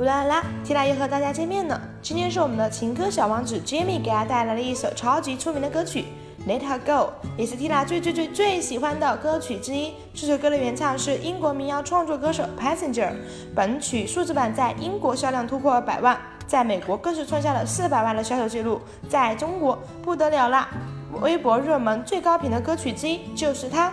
乌啦啦，缇娜又和大家见面了。今天是我们的情歌小王子 Jimmy 给大家带来了一首超级出名的歌曲《Let Her Go》，也是 Tina 最最最最喜欢的歌曲之一。这首歌的原唱是英国民谣创作歌手 Passenger。本曲数字版在英国销量突破百万，在美国更是创下了四百万的销售记录。在中国不得了啦！微博热门最高频的歌曲之一就是它。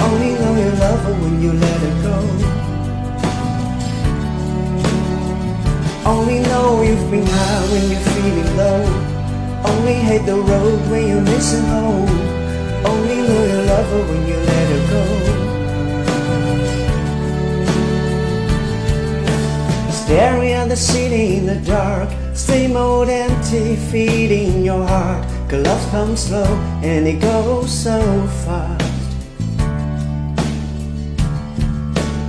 Only know you love her when you let her go. Only know you've been high when you're feeling low. Only hate the road when you're missing home. Only know you love her when you let her go. Staring at the city in the dark Same old empty feeding your heart. Cause love comes slow and it goes so fast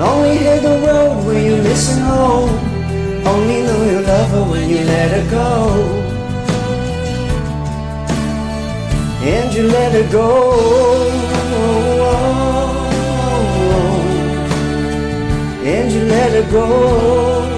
Only hit the road when you're missing home. Only know you love her when you let her go. And you let her go. And you let her go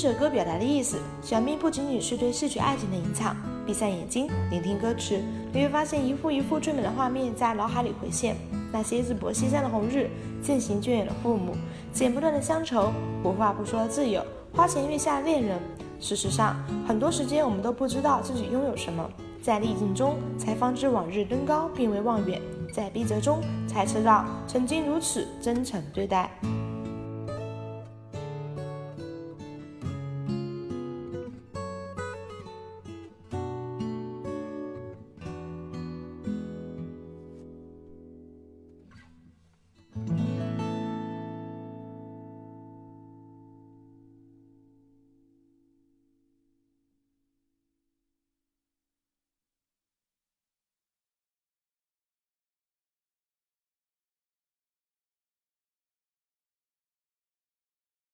这首歌表达的意思，小咪不仅仅是对逝去爱情的吟唱。闭上眼睛，聆听歌词，你会发现一幅一幅最美的画面在脑海里回现。那些日薄西山的红日，渐行渐远的父母，剪不断的乡愁，无话不说的挚友，花前月下的恋人。事实上，很多时间我们都不知道自己拥有什么。在逆境中才方知往日登高并未望远，在逼仄中才知道曾经如此真诚对待。